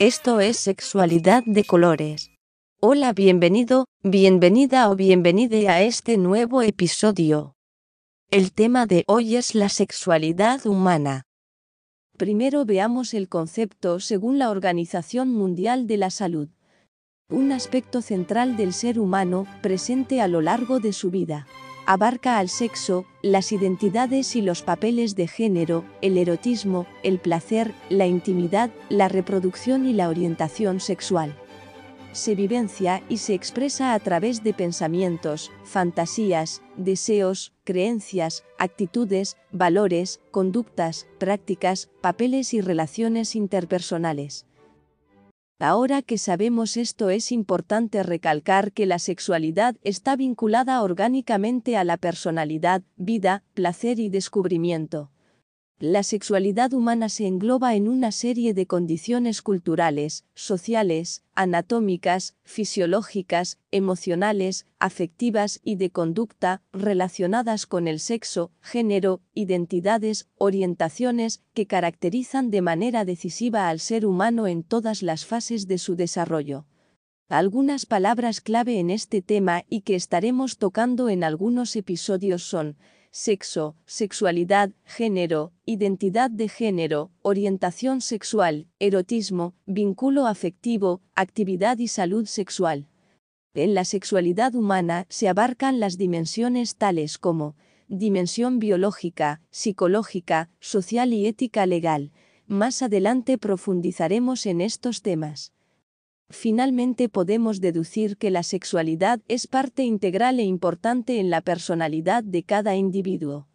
Esto es Sexualidad de Colores. Hola, bienvenido, bienvenida o bienvenide a este nuevo episodio. El tema de hoy es la sexualidad humana. Primero veamos el concepto según la Organización Mundial de la Salud. Un aspecto central del ser humano presente a lo largo de su vida abarca al sexo, las identidades y los papeles de género, el erotismo, el placer, la intimidad, la reproducción y la orientación sexual. Se vivencia y se expresa a través de pensamientos, fantasías, deseos, creencias, actitudes, valores, conductas, prácticas, papeles y relaciones interpersonales. Ahora que sabemos esto es importante recalcar que la sexualidad está vinculada orgánicamente a la personalidad, vida, placer y descubrimiento. La sexualidad humana se engloba en una serie de condiciones culturales, sociales, anatómicas, fisiológicas, emocionales, afectivas y de conducta relacionadas con el sexo, género, identidades, orientaciones que caracterizan de manera decisiva al ser humano en todas las fases de su desarrollo. Algunas palabras clave en este tema y que estaremos tocando en algunos episodios son sexo, sexualidad, género, identidad de género, orientación sexual, erotismo, vínculo afectivo, actividad y salud sexual. En la sexualidad humana se abarcan las dimensiones tales como dimensión biológica, psicológica, social y ética legal. Más adelante profundizaremos en estos temas. Finalmente podemos deducir que la sexualidad es parte integral e importante en la personalidad de cada individuo.